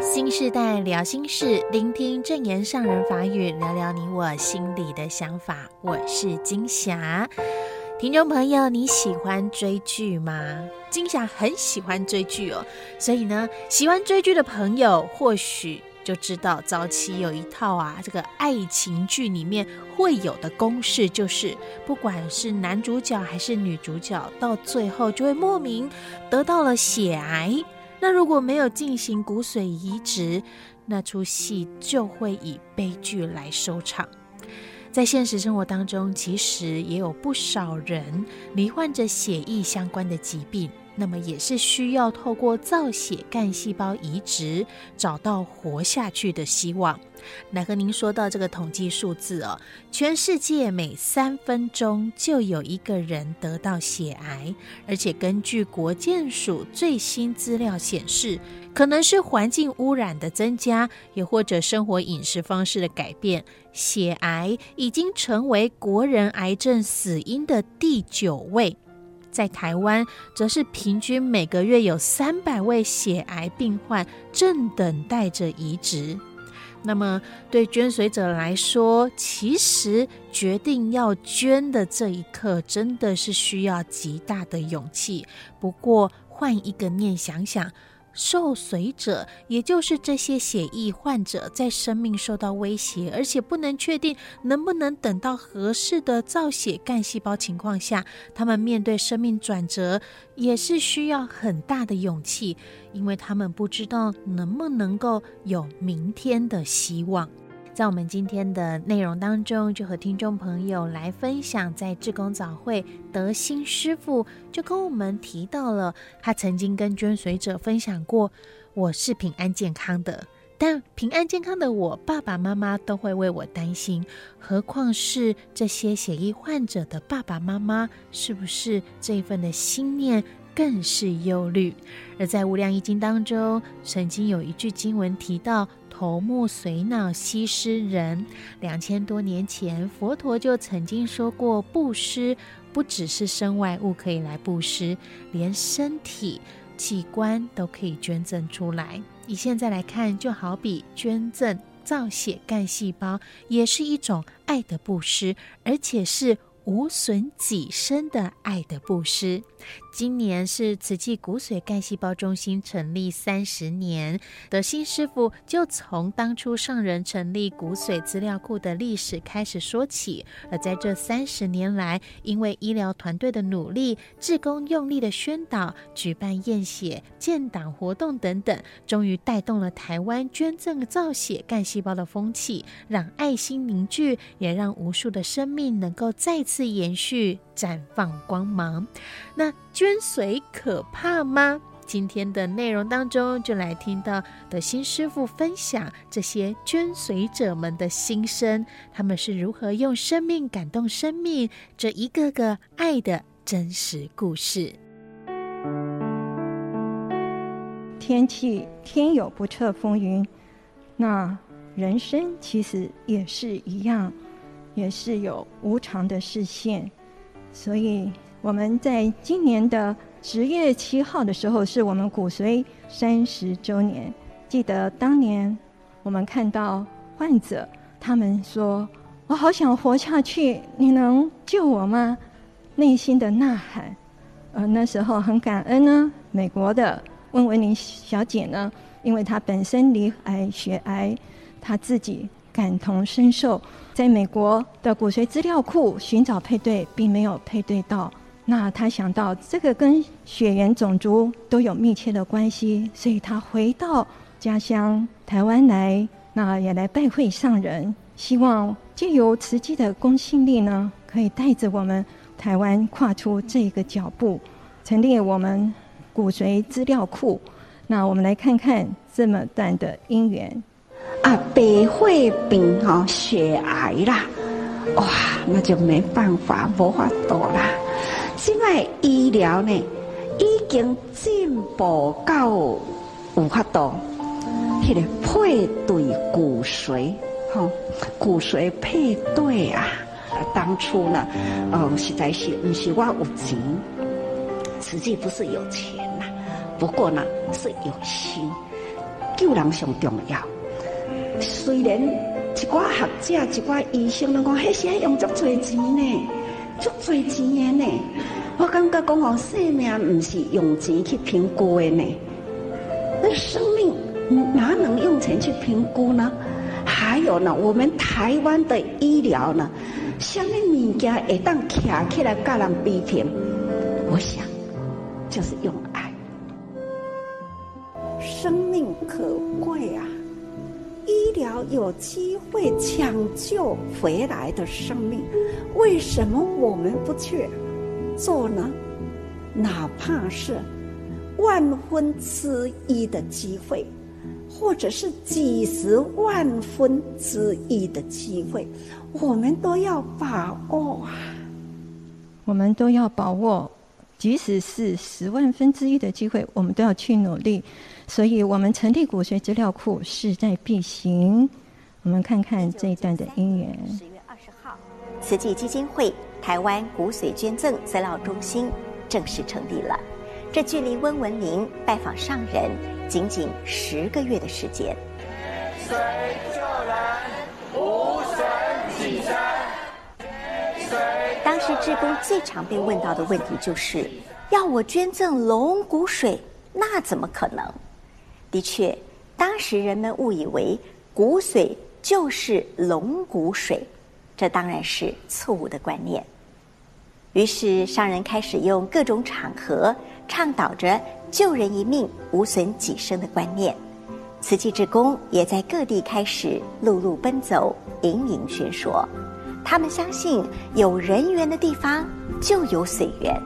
新世代聊心事，聆听证言上人法语，聊聊你我心里的想法。我是金霞，听众朋友，你喜欢追剧吗？金霞很喜欢追剧哦，所以呢，喜欢追剧的朋友或许就知道，早期有一套啊，这个爱情剧里面会有的公式，就是不管是男主角还是女主角，到最后就会莫名得到了血癌。那如果没有进行骨髓移植，那出戏就会以悲剧来收场。在现实生活当中，其实也有不少人罹患着血液相关的疾病。那么也是需要透过造血干细胞移植找到活下去的希望。来和您说到这个统计数字哦，全世界每三分钟就有一个人得到血癌，而且根据国健署最新资料显示，可能是环境污染的增加，也或者生活饮食方式的改变，血癌已经成为国人癌症死因的第九位。在台湾，则是平均每个月有三百位血癌病患正等待着移植。那么，对捐髓者来说，其实决定要捐的这一刻，真的是需要极大的勇气。不过，换一个念想想。受髓者，也就是这些血液患者，在生命受到威胁，而且不能确定能不能等到合适的造血干细胞情况下，他们面对生命转折也是需要很大的勇气，因为他们不知道能不能够有明天的希望。在我们今天的内容当中，就和听众朋友来分享，在志工早会，德兴师傅就跟我们提到了，他曾经跟捐髓者分享过：“我是平安健康的，但平安健康的我，爸爸妈妈都会为我担心，何况是这些血液患者的爸爸妈妈，是不是这一份的心念更是忧虑？”而在《无量义经》当中，曾经有一句经文提到。头目髓脑悉施人，两千多年前，佛陀就曾经说过，布施不只是身外物可以来布施，连身体器官都可以捐赠出来。以现在来看，就好比捐赠造血干细胞，也是一种爱的布施，而且是。无损己身的爱的布施。今年是慈济骨髓干细胞中心成立三十年，德兴师傅就从当初上人成立骨髓资料库的历史开始说起。而在这三十年来，因为医疗团队的努力、志工用力的宣导、举办验血、建档活动等等，终于带动了台湾捐赠造血干细胞的风气，让爱心凝聚，也让无数的生命能够再次。延续绽放光芒，那捐髓可怕吗？今天的内容当中，就来听到德兴师傅分享这些捐髓者们的心声，他们是如何用生命感动生命，这一个个爱的真实故事。天气天有不测风云，那人生其实也是一样。也是有无常的视线，所以我们在今年的十月七号的时候，是我们骨髓三十周年。记得当年我们看到患者，他们说：“我好想活下去，你能救我吗？”内心的呐喊。呃，那时候很感恩呢，美国的温文玲小姐呢，因为她本身罹癌血癌，她自己。感同身受，在美国的骨髓资料库寻找配对，并没有配对到。那他想到这个跟血缘种族都有密切的关系，所以他回到家乡台湾来，那也来拜会上人，希望借由慈济的公信力呢，可以带着我们台湾跨出这个脚步，成立我们骨髓资料库。那我们来看看这么段的因缘。啊，白血病哈，血癌啦，哇，那就没办法，无法度啦。现在医疗呢，已经进步到有法度，迄个配对骨髓，哈，骨髓配对啊。当初呢，哦，实在是不是我有钱，实际不是有钱呐，不过呢是有心。救人上重要。虽然一寡学者、一寡医生拢讲，迄些用足侪钱呢，足侪钱的呢。我感觉讲，哦，生命唔是用钱去评估的呢。那生命哪能用钱去评估呢？还有呢，我们台湾的医疗呢，什么物件会当徛起来甲人比拼？我想，就是用爱。生命可贵啊！医疗有机会抢救回来的生命，为什么我们不去做呢？哪怕是万分之一的机会，或者是几十万分之一的机会，我们都要把握啊！我们都要把握，即使是十万分之一的机会，我们都要去努力。所以我们成立骨髓资料库势在必行。我们看看这一段的因缘。十月二十号，慈济基金会台湾骨髓捐赠资料中心正式成立了。这距离温文玲拜访上人仅仅十个月的时间。捐髓救人，无损己身。当时志工最常被问到的问题就是：要我捐赠龙骨髓，那怎么可能？的确，当时人们误以为骨髓就是龙骨髓，这当然是错误的观念。于是商人开始用各种场合倡导着救人一命无损己身的观念，慈济志工也在各地开始陆路奔走，隐隐宣说，他们相信有人缘的地方就有髓源。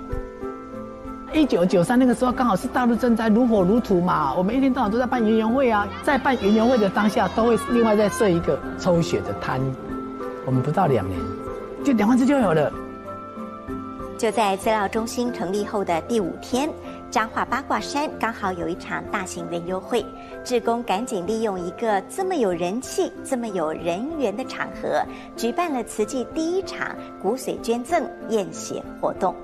一九九三那个时候，刚好是大陆正在如火如荼嘛，我们一天到晚都在办园游会啊，在办园游会的当下，都会另外再设一个抽血的摊。我们不到两年，就两万只就有了。就在资料中心成立后的第五天，彰化八卦山刚好有一场大型园游会，志工赶紧利用一个这么有人气、这么有人缘的场合，举办了慈济第一场骨髓捐赠验血活动。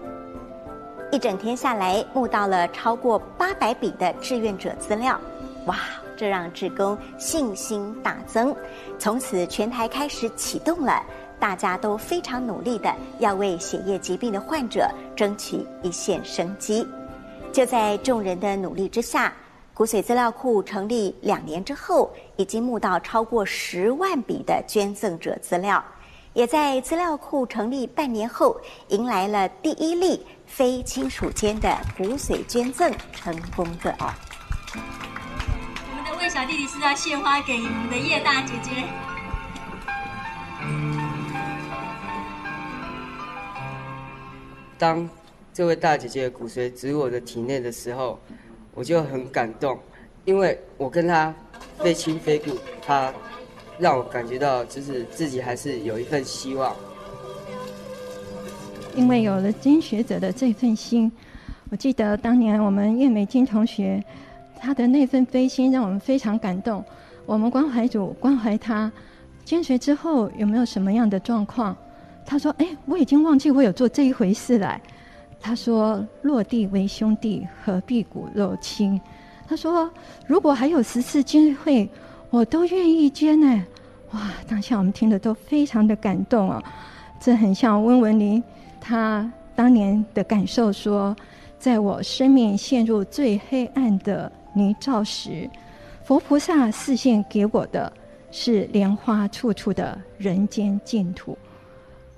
一整天下来，募到了超过八百笔的志愿者资料，哇！这让志工信心大增。从此，全台开始启动了，大家都非常努力的要为血液疾病的患者争取一线生机。就在众人的努力之下，骨髓资料库成立两年之后，已经募到超过十万笔的捐赠者资料，也在资料库成立半年后，迎来了第一例。非亲属间的骨髓捐赠成功的哦。我们的魏小弟弟是要献花给我们的叶大姐姐。当这位大姐姐的骨髓植入我的体内的时候，我就很感动，因为我跟她非亲非故，她让我感觉到就是自己还是有一份希望。因为有了捐学者的这份心，我记得当年我们叶美金同学，他的那份悲心让我们非常感动。我们关怀组关怀他，捐学之后有没有什么样的状况？他说：“哎，我已经忘记我有做这一回事来。”他说：“落地为兄弟，何必骨肉亲？”他说：“如果还有十次机会，我都愿意捐呢。”哇，当下我们听得都非常的感动啊！这很像温文玲。他当年的感受说：“在我生命陷入最黑暗的泥沼时，佛菩萨示现给我的是莲花处处的人间净土。”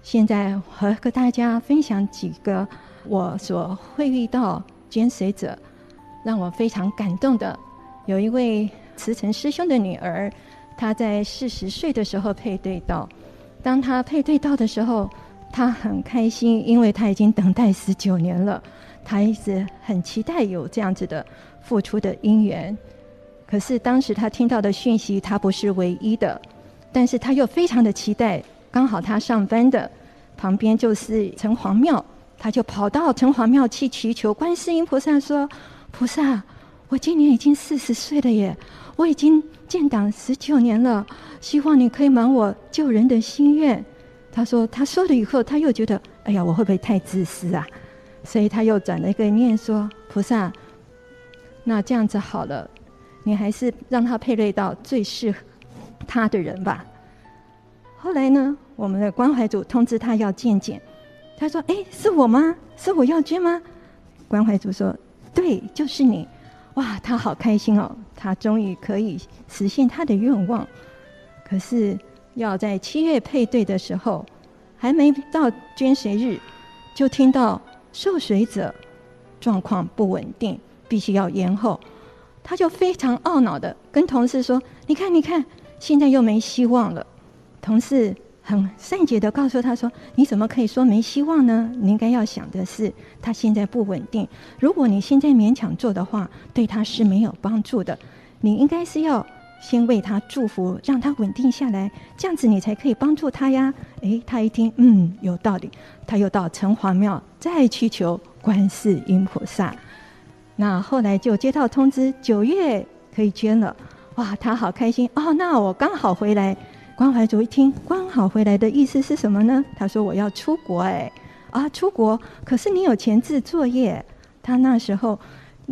现在和和大家分享几个我所会遇到捐髓者，让我非常感动的。有一位慈诚师兄的女儿，她在四十岁的时候配对到，当她配对到的时候。他很开心，因为他已经等待十九年了，他一直很期待有这样子的付出的姻缘。可是当时他听到的讯息，他不是唯一的，但是他又非常的期待。刚好他上班的旁边就是城隍庙，他就跑到城隍庙去祈求观世音菩萨说：“菩萨，我今年已经四十岁了耶，我已经建党十九年了，希望你可以满我救人的心愿。”他说：“他说了以后，他又觉得，哎呀，我会不会太自私啊？所以他又转了一个念说：菩萨，那这样子好了，你还是让他配对到最适合他的人吧。后来呢，我们的关怀组通知他要见见，他说：“哎，是我吗？是我要捐吗？”关怀组说：“对，就是你。”哇，他好开心哦，他终于可以实现他的愿望。可是要在七月配对的时候，还没到捐髓日，就听到受髓者状况不稳定，必须要延后。他就非常懊恼的跟同事说：“你看，你看，现在又没希望了。”同事很善解的告诉他说：“你怎么可以说没希望呢？你应该要想的是，他现在不稳定。如果你现在勉强做的话，对他是没有帮助的。你应该是要先为他祝福，让他稳定下来，这样子你才可以帮助他呀。”诶，他一听，嗯，有道理。他又到城隍庙再去求观世音菩萨。那后来就接到通知，九月可以捐了。哇，他好开心哦！那我刚好回来。关怀组一听，刚好回来的意思是什么呢？他说：“我要出国。”哎，啊，出国？可是你有前置作业。他那时候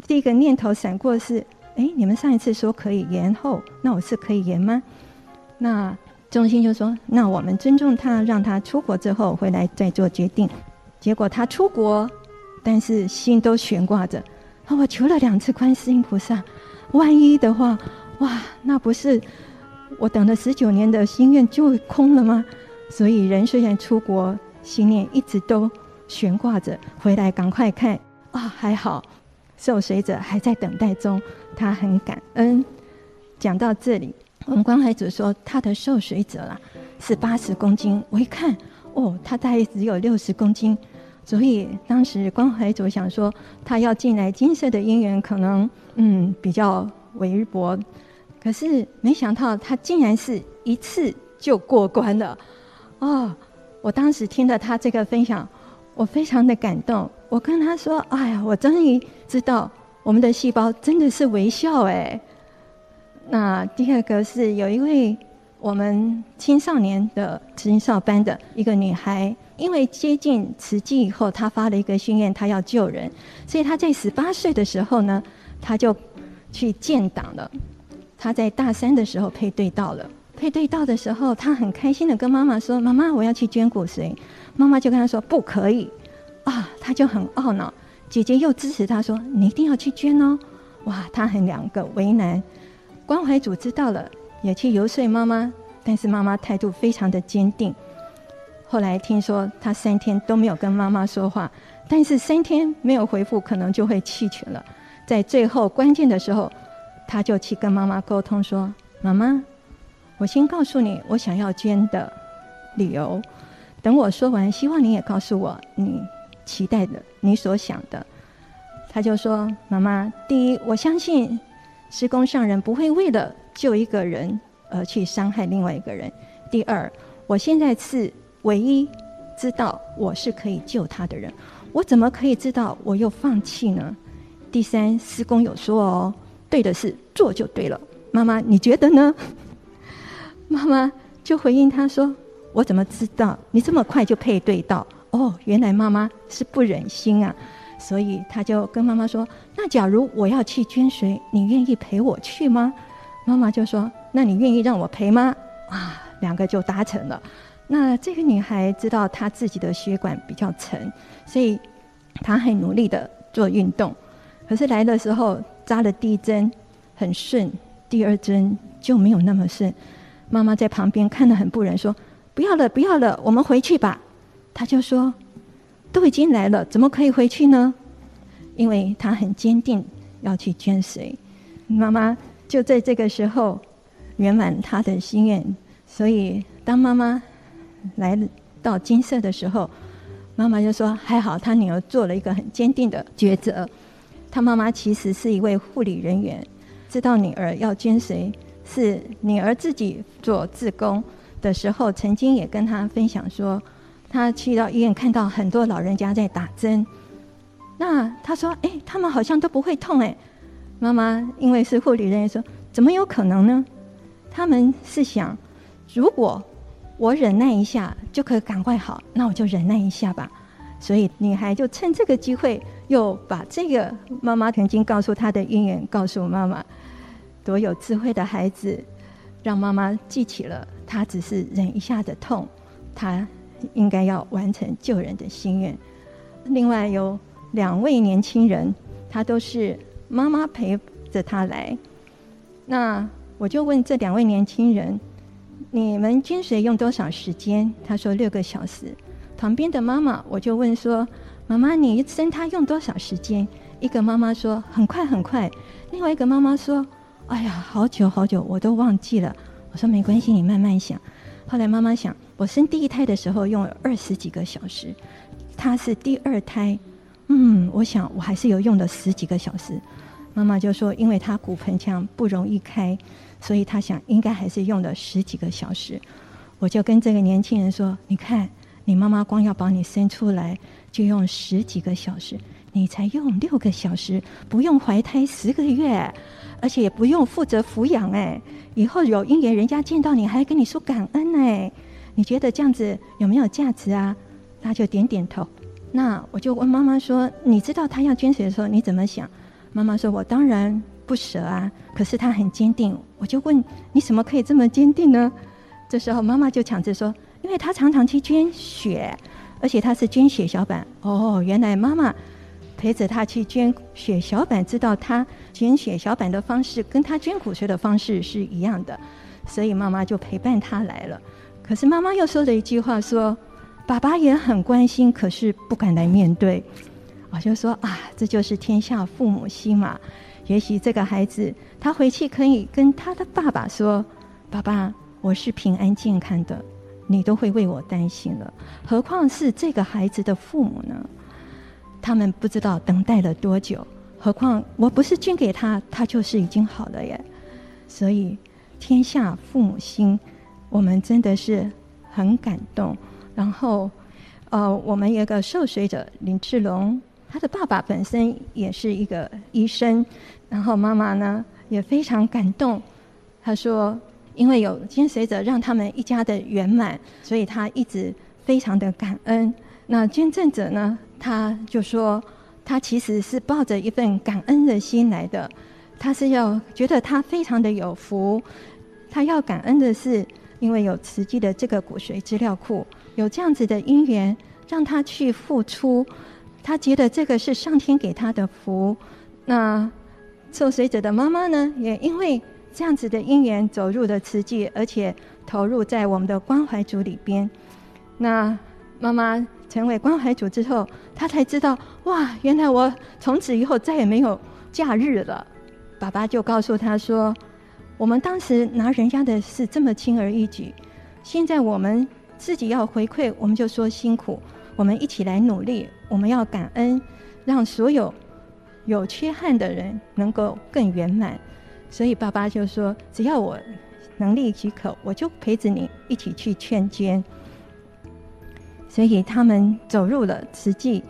第一个念头闪过是：哎，你们上一次说可以延后，那我是可以延吗？那中心就说：“那我们尊重他，让他出国之后回来再做决定。”结果他出国，但是心都悬挂着。啊，我求了两次观世音菩萨，万一的话，哇，那不是。我等了十九年的心愿就空了吗？所以人虽然出国，心念一直都悬挂着，回来赶快看啊，还好，受水者还在等待中，他很感恩。讲到这里，我们关怀组说他的受水者啦是八十公斤，我一看哦，他大概只有六十公斤，所以当时关怀组想说他要进来金色的因缘可能嗯比较微薄。可是没想到他竟然是一次就过关了，哦！我当时听了他这个分享，我非常的感动。我跟他说：“哎呀，我终于知道我们的细胞真的是微笑哎。”那第二个是有一位我们青少年的青少班的一个女孩，因为接近慈济以后，她发了一个心愿，她要救人，所以她在十八岁的时候呢，她就去建档了。他在大三的时候配对到了，配对到的时候，他很开心的跟妈妈说：“妈妈，我要去捐骨髓。”妈妈就跟他说：“不可以。”啊，他就很懊恼。姐姐又支持他说：“你一定要去捐哦。”哇，他很两个为难。关怀组知道了，也去游说妈妈，但是妈妈态度非常的坚定。后来听说他三天都没有跟妈妈说话，但是三天没有回复，可能就会弃权了。在最后关键的时候。他就去跟妈妈沟通说：“妈妈，我先告诉你我想要捐的理由，等我说完，希望你也告诉我你期待的、你所想的。”他就说：“妈妈，第一，我相信施公上人不会为了救一个人而去伤害另外一个人；第二，我现在是唯一知道我是可以救他的人，我怎么可以知道我又放弃呢？第三，施公有说哦。”对的事做就对了，妈妈你觉得呢？妈妈就回应他说：“我怎么知道你这么快就配对到？哦，原来妈妈是不忍心啊，所以他就跟妈妈说：‘那假如我要去捐髓，你愿意陪我去吗？’妈妈就说：‘那你愿意让我陪吗？’啊，两个就达成了。那这个女孩知道她自己的血管比较沉，所以她很努力的做运动，可是来的时候。扎了第一针很顺，第二针就没有那么顺。妈妈在旁边看得很不忍，说：“不要了，不要了，我们回去吧。”他就说：“都已经来了，怎么可以回去呢？”因为他很坚定要去捐髓。妈妈就在这个时候圆满他的心愿。所以当妈妈来到金色的时候，妈妈就说：“还好，他女儿做了一个很坚定的抉择。”他妈妈其实是一位护理人员，知道女儿要捐髓，是女儿自己做志工的时候，曾经也跟他分享说，他去到医院看到很多老人家在打针，那他说：“哎，他们好像都不会痛。”哎，妈妈因为是护理人员说：“怎么有可能呢？”他们是想，如果我忍耐一下就可以赶快好，那我就忍耐一下吧。所以女孩就趁这个机会。又把这个妈妈曾经告诉她的因缘告诉妈妈，多有智慧的孩子，让妈妈记起了她只是忍一下的痛，她应该要完成救人的心愿。另外有两位年轻人，他都是妈妈陪着他来。那我就问这两位年轻人：“你们捐髓用多少时间？”他说：“六个小时。”旁边的妈妈我就问说：“妈妈，你生他用多少时间？”一个妈妈说：“很快很快。”另外一个妈妈说：“哎呀，好久好久，我都忘记了。”我说：“没关系，你慢慢想。”后来妈妈想：“我生第一胎的时候用了二十几个小时，他是第二胎，嗯，我想我还是有用了十几个小时。”妈妈就说：“因为他骨盆腔不容易开，所以他想应该还是用了十几个小时。”我就跟这个年轻人说：“你看，你妈妈光要把你生出来就用十几个小时。”你才用六个小时，不用怀胎十个月，而且也不用负责抚养哎。以后有姻缘，人家见到你还跟你说感恩哎。你觉得这样子有没有价值啊？他就点点头。那我就问妈妈说：“你知道他要捐血的时候你怎么想？”妈妈说：“我当然不舍啊，可是他很坚定。”我就问：“你怎么可以这么坚定呢？”这时候妈妈就抢着说：“因为他常常去捐血，而且他是捐血小板。”哦，原来妈妈。陪着他去捐血小板，知道他捐血小板的方式跟他捐骨髓的方式是一样的，所以妈妈就陪伴他来了。可是妈妈又说了一句话说：“爸爸也很关心，可是不敢来面对。”我就说啊，这就是天下父母心嘛。也许这个孩子他回去可以跟他的爸爸说：“爸爸，我是平安健康的，你都会为我担心了，何况是这个孩子的父母呢？”他们不知道等待了多久，何况我不是捐给他，他就是已经好了耶。所以天下父母心，我们真的是很感动。然后，呃，我们有个受髓者林志龙，他的爸爸本身也是一个医生，然后妈妈呢也非常感动。他说，因为有捐髓者让他们一家的圆满，所以他一直非常的感恩。那捐赠者呢？他就说，他其实是抱着一份感恩的心来的，他是要觉得他非常的有福，他要感恩的是，因为有慈济的这个骨髓资料库，有这样子的因缘，让他去付出，他觉得这个是上天给他的福。那受髓者的妈妈呢，也因为这样子的因缘走入了慈济，而且投入在我们的关怀组里边。那妈妈。成为关怀组之后，她才知道哇，原来我从此以后再也没有假日了。爸爸就告诉他说：“我们当时拿人家的事这么轻而易举，现在我们自己要回馈，我们就说辛苦。我们一起来努力，我们要感恩，让所有有缺憾的人能够更圆满。所以爸爸就说：只要我能力许可，我就陪着你一起去劝捐。”所以他们走入了慈济，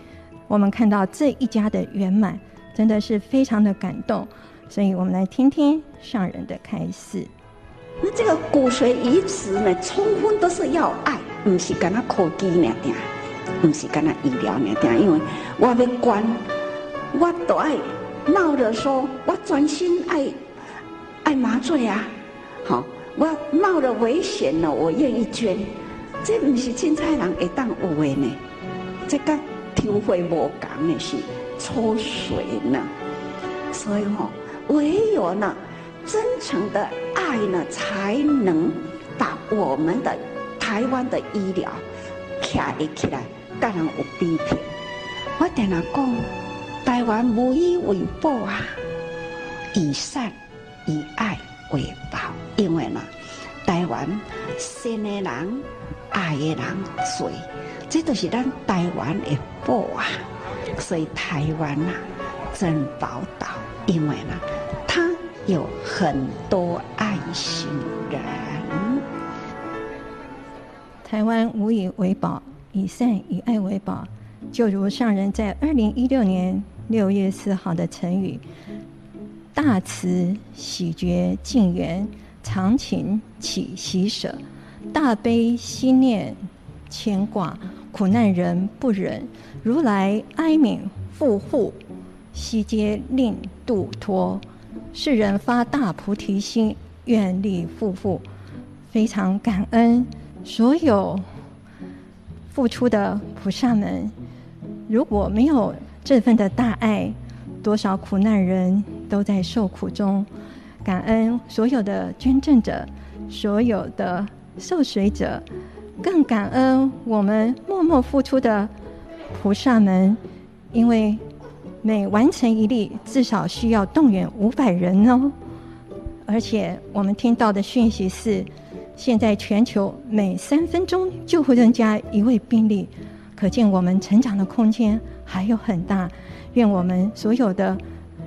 我们看到这一家的圆满，真的是非常的感动。所以我们来听听上人的开示。那这个骨髓移植呢，充分都是要爱，不是跟他科技那点，不是跟他医疗那点。因为我要关，我都爱闹着说，我专心爱爱麻醉啊。好，我冒着危险了，我愿意捐。这不是凊彩人会当有的呢，这个体会无同的是抽水呢，所以吼、唯有呢真诚的爱呢，才能把我们的台湾的医疗卡一起来，当然有比拼。我跟他讲，台湾无以为报啊，以善以爱为宝，因为呢，台湾善的人。爱的人多，这都是咱台湾的宝啊！所以台湾呐、啊，珍宝岛，因为呢，它有很多爱心人。台湾无以为宝，以善以爱为宝。就如上人在二零一六年六月四号的成语：“大慈喜觉净缘，长情起喜舍。”大悲心念牵挂，苦难人不忍，如来哀悯护护，悉皆令度脱。世人发大菩提心，愿力护护，非常感恩所有付出的菩萨们。如果没有这份的大爱，多少苦难人都在受苦中。感恩所有的捐赠者，所有的受水者，更感恩我们默默付出的菩萨们，因为每完成一例，至少需要动员五百人哦。而且我们听到的讯息是，现在全球每三分钟就会增加一位病例，可见我们成长的空间还有很大。愿我们所有的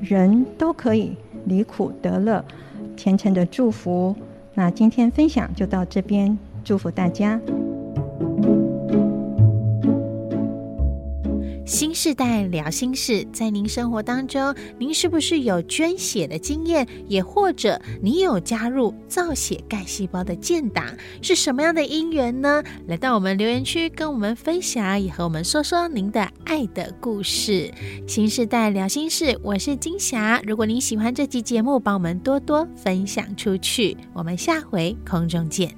人都可以。离苦得乐，虔诚的祝福。那今天分享就到这边，祝福大家。新世代聊心事，在您生活当中，您是不是有捐血的经验？也或者你有加入造血干细胞的建档？是什么样的因缘呢？来到我们留言区跟我们分享，也和我们说说您的爱的故事。新世代聊心事，我是金霞。如果您喜欢这期节目，帮我们多多分享出去。我们下回空中见。